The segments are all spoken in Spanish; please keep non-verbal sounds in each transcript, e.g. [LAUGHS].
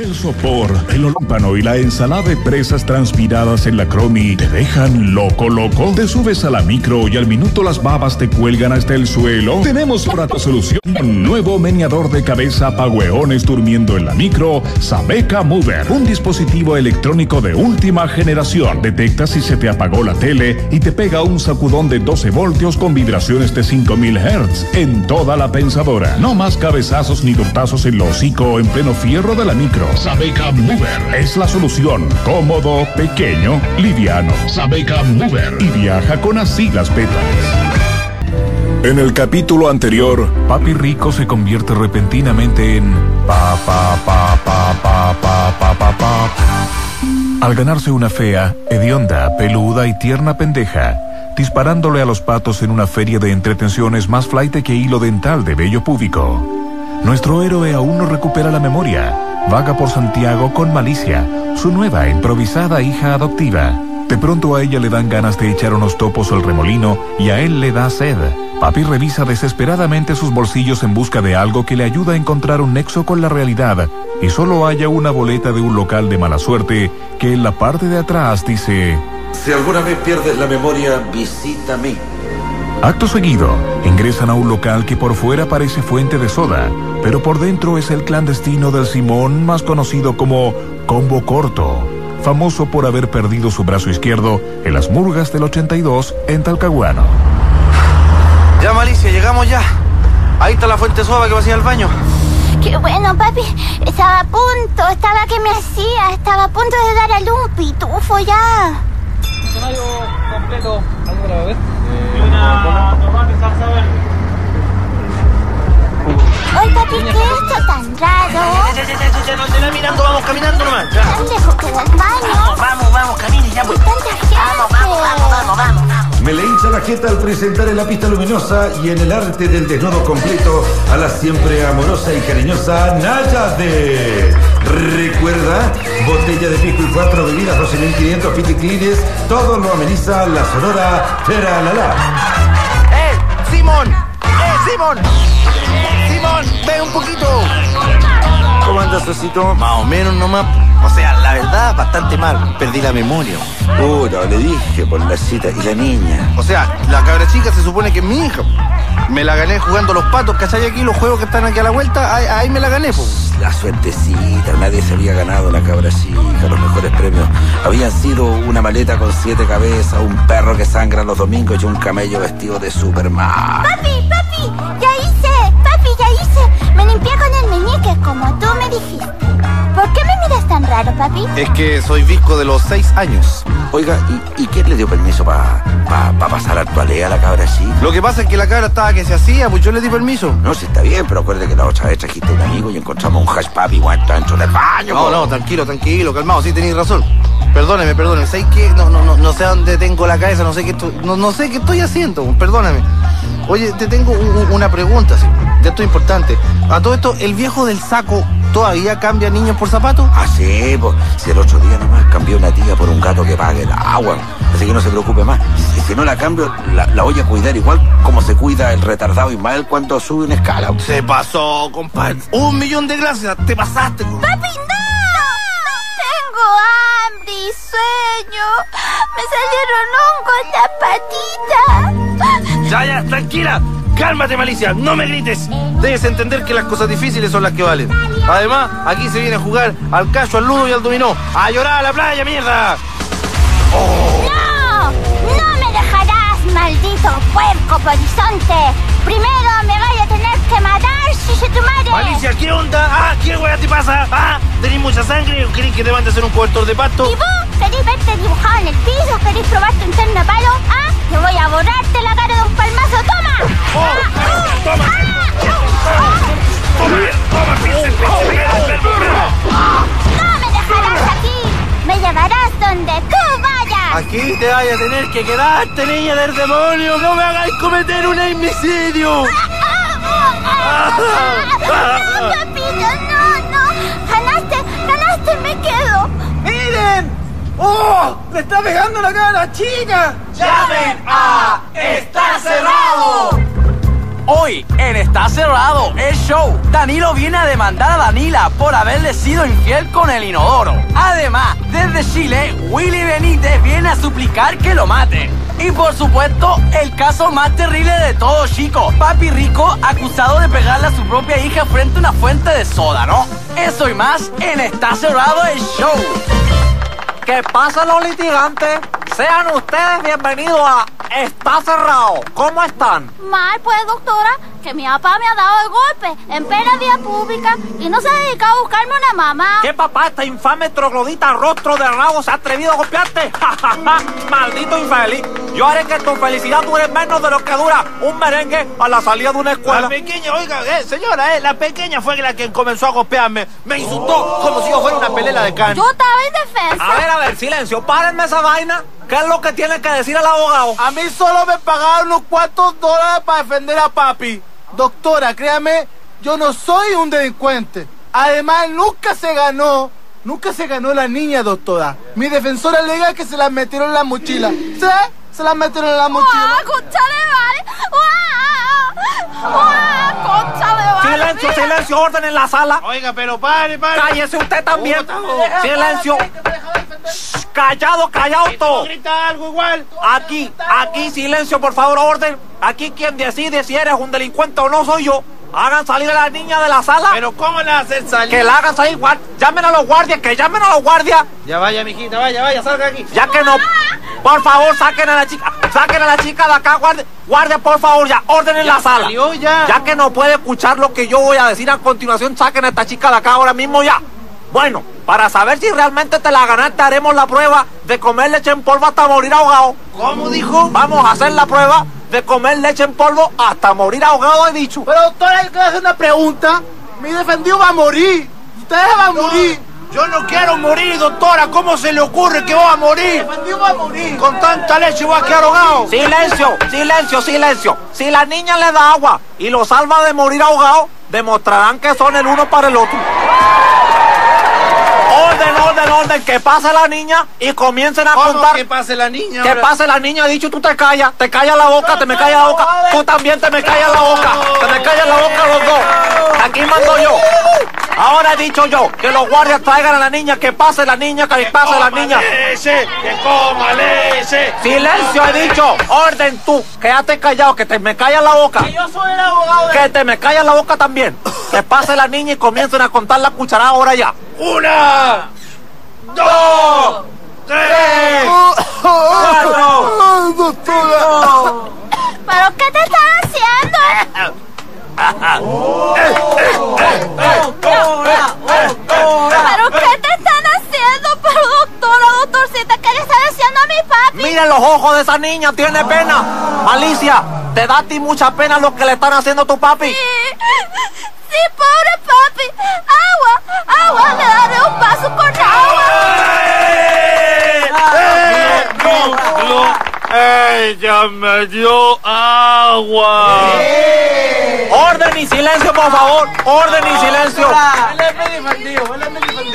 El sopor, el olómpano y la ensalada de presas transpiradas en la cromi te dejan loco, loco. Te subes a la micro y al minuto las babas te cuelgan hasta el suelo. Tenemos para tu solución un nuevo meneador de cabeza para hueones durmiendo en la micro, Sabeca Mover. Un dispositivo electrónico de última generación. Detecta si se te apagó la tele y te pega un sacudón de 12 voltios con vibraciones de 5000 Hz en toda la pensadora. No más cabezazos ni tortazos en lo hocico en pleno fierro de la micro. Sabeca Mover es la solución. Cómodo, pequeño, liviano. Sabeca Mover. Y viaja con así las petas. En el capítulo anterior, Papi Rico se convierte repentinamente en pa pa pa pa pa pa pa pa pa. Al ganarse una fea, hedionda, peluda y tierna pendeja, disparándole a los patos en una feria de entretenciones más flight que hilo dental de bello público. Nuestro héroe aún no recupera la memoria. Vaga por Santiago con Malicia, su nueva improvisada hija adoptiva. De pronto a ella le dan ganas de echar unos topos al remolino y a él le da sed. Papi revisa desesperadamente sus bolsillos en busca de algo que le ayuda a encontrar un nexo con la realidad y solo halla una boleta de un local de mala suerte que en la parte de atrás dice... Si alguna vez pierdes la memoria, visítame. Acto seguido, ingresan a un local que por fuera parece fuente de soda, pero por dentro es el clandestino del Simón más conocido como Combo Corto, famoso por haber perdido su brazo izquierdo en las murgas del 82 en Talcahuano. Ya, Malicia, llegamos ya. Ahí está la fuente suave que va hacia el baño. Qué bueno, papi. Estaba a punto, estaba que me hacía, estaba a punto de dar a un pitufo ya. Escenario completo. Verde. Oye, papi, ¿qué es esto tan raro? Ya, ya, ya, ya, ya, no te mirando, vamos caminando nomás. Ya. Tan lejos el baño. Vamos, vamos, camine ya, pues. Tanta gente. Vamos, vamos, vamos, vamos, vamos. Me le hincha la jeta al presentar en la pista luminosa y en el arte del desnudo completo a la siempre amorosa y cariñosa Nayade. Recuerda, botella de pisco y cuatro bebidas, 12.500 piticlines, todo lo ameniza la sonora Teralala. ¡Eh, Simón! ¡Eh, Simón! ¡Simón, ven un poquito! ¿Cómo andas, Osito? Más o menos nomás. O sea, la verdad, bastante mal. Perdí la memoria. Puta, le dije por la cita y la niña. O sea, la cabra chica se supone que es mi hija. Me la gané jugando los patos, ¿cachai? Aquí los juegos que están aquí a la vuelta, ahí, ahí me la gané, pues. La suertecita, nadie se había ganado la cabra chica, los mejores premios. Habían sido una maleta con siete cabezas, un perro que sangra los domingos y un camello vestido de Superman. Papi, papi, ya hice, papi, ya hice. Me limpié con el meñique como tú me dijiste. ¿Por qué me miras raro, papi? Es que soy visco de los seis años. Oiga, ¿y, y quién le dio permiso para pa, pa pasar a actualidad a la cabra chica? Lo que pasa es que la cabra estaba que se hacía, pues yo le di permiso. No, sí está bien, pero acuerde que la otra vez trajiste un amigo y encontramos un hash papi guanto dentro del baño. No, po. no, tranquilo, tranquilo, calmado, sí tenéis razón. Perdóneme, perdóneme. ¿Sabes qué? No, no, no, no sé a dónde tengo la cabeza, no sé qué estoy, no, no sé qué estoy haciendo, perdóname. Oye, te tengo un- un- una pregunta, sí. De esto importante. A todo esto, ¿el viejo del saco todavía cambia niños por zapatos? Ah, sí, pues, si el otro día nomás cambió una tía por un gato que pague el agua. Así que no se preocupe más. Y si no la cambio, la, la voy a cuidar igual como se cuida el retardado Ismael cuando sube una escala. Se pasó, compadre. Un millón de gracias, te pasaste. ¡Papi, no! Tengo hambre y sueño. Me salieron hongos en la patita. Ya, ya, tranquila. Cálmate, Malicia, no me grites. Debes entender que las cosas difíciles son las que valen. Además, aquí se viene a jugar al cacho, al ludo y al dominó. ¡A llorar a la playa, mierda! ¡No! ¡No me dejarás, maldito puerco polizonte! Primero me vaya a tener que matar, si se tu madre. Malicia, ¿qué onda? Ah, ¿qué weá te pasa? Ah, ¿tenés mucha sangre o querés que te mande a hacer un cobertor de pasto? ¿Y vos querés verte dibujado en el piso? ¿Querés probar tu interno a palo? ¡Ah! Te voy a borrarte la cara de un palmazo. ¡Toma! Oh, ¡Ah! toma. ¡Ah! Toma, toma, ¡No me dejarás aquí! ¡Me llevarás donde tú vayas! Aquí te vayas a tener que quedarte, niña del demonio. No me hagáis cometer un homicidio. ¡Ah! ¡No, papito! ¡No, no! ¡Oh! ¡Le está pegando la cara a la chica! ¡Llamen a Está Cerrado! Hoy, en Está Cerrado, el show, Danilo viene a demandar a Danila por haberle sido infiel con el inodoro. Además, desde Chile, Willy Benítez viene a suplicar que lo maten. Y por supuesto, el caso más terrible de todos, chicos. Papi Rico acusado de pegarle a su propia hija frente a una fuente de soda, ¿no? Eso y más en Está Cerrado el show. ¿Qué pasa los litigantes? Sean ustedes bienvenidos a Está Cerrado. ¿Cómo están? Mal, pues, doctora, que mi papá me ha dado el golpe en plena vía pública y no se ha dedicado a buscarme una mamá. ¿Qué papá, esta infame troglodita rostro de rabo se ha atrevido a golpearte? [LAUGHS] ¡Ja, ja, ja! ¡Maldito infeliz! Yo haré que tu felicidad dure menos de lo que dura un merengue a la salida de una La escuela. pequeña, oiga, eh, señora, eh, la pequeña fue la que comenzó a golpearme. Me insultó como si yo fuera una pelela de carne. Yo estaba en defensa. A ver, a ver, silencio, párenme esa vaina. ¿Qué es lo que tiene que decir el abogado? A mí solo me pagaron unos cuantos dólares para defender a papi. Doctora, créame, yo no soy un delincuente. Además, nunca se ganó, nunca se ganó la niña, doctora. Mi defensora legal que se la metieron en la mochila. ¿Sí? Se la metieron en la mochila. ¡Ah, concha de vale! ¡Ah! ¡Concha de vale! Silencio, silencio, orden en la sala. Oiga, pero pare, pare. Cállese usted también. Silencio. Callado, callado todo. Grita algo igual. Aquí, aquí, silencio, por favor, orden. Aquí quien decide si eres un delincuente o no soy yo. Hagan salir a la niña de la sala. Pero ¿cómo le va a hacer salir? que la hagan salir. guar- Llamen a los guardias, que llamen a los guardias. Ya vaya, mijita, vaya, vaya, salga aquí. Ya que no. Por favor, saquen a la chica. Saquen a la chica de acá, guardia. Guardia, por favor, ya. Orden en la sala. salió, ya. Ya que no puede escuchar lo que yo voy a decir a continuación, saquen a esta chica de acá ahora mismo ya. Bueno, para saber si realmente te la ganaste, haremos la prueba de comer leche en polvo hasta morir ahogado. ¿Cómo dijo? Vamos a hacer la prueba de comer leche en polvo hasta morir ahogado, he dicho. Pero doctora, yo quiero hacer una pregunta. Mi defendido va a morir. Ustedes van a morir. Yo no quiero morir, doctora. ¿Cómo se le ocurre que va a morir? Mi defendido va a morir. Con tanta leche voy a quedar ahogado. Silencio, silencio, silencio. Si la niña le da agua y lo salva de morir ahogado, demostrarán que son el uno para el otro. Orden, orden, orden, que pase la niña y comiencen a ¿Cómo contar. que pase la niña? Que pase la niña, he dicho, tú te callas, te callas la boca, te me callas la boca, tú también te me callas la boca, te me callas la boca los dos. Aquí mando yo. Ahora he dicho yo, que los guardias traigan a la niña, que pase la niña, que pase la niña. leche, que coma leche. Silencio, he dicho, orden tú, quédate callado, que te me callas la boca. Yo soy el abogado de... Que te me callas la boca también. Que pase la niña y comiencen a contar la cucharada ahora ya. Una, dos, tres, cuatro. doctora. ¿Pero qué te están haciendo? ¿Pero qué te están haciendo? Pero doctora, doctorcita, ¿qué le están haciendo a mi papi? Miren los ojos de esa niña, tiene pena. Malicia, te da a ti mucha pena lo que le están haciendo a tu papi. Sí, sí, pobre papi. Agua, agua, le daré un vaso con agua. Ella me dio agua. Orden y silencio, por favor. Orden y silencio.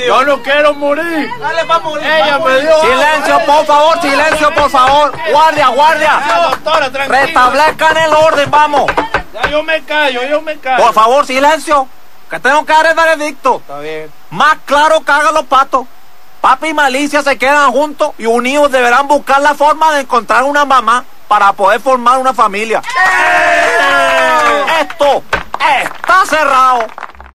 Yo no quiero morir. Dale para morir. Ella me dio Silencio, por favor, silencio, por favor. Guardia, guardia. doctora. Restablezcan el orden, vamos. Ya yo me callo, yo me callo. Por favor, silencio. Que tengo que dar el veredicto. Está bien. Más claro que hagan los patos. Papi y Malicia se quedan juntos y unidos deberán buscar la forma de encontrar una mamá para poder formar una familia. Esto está cerrado.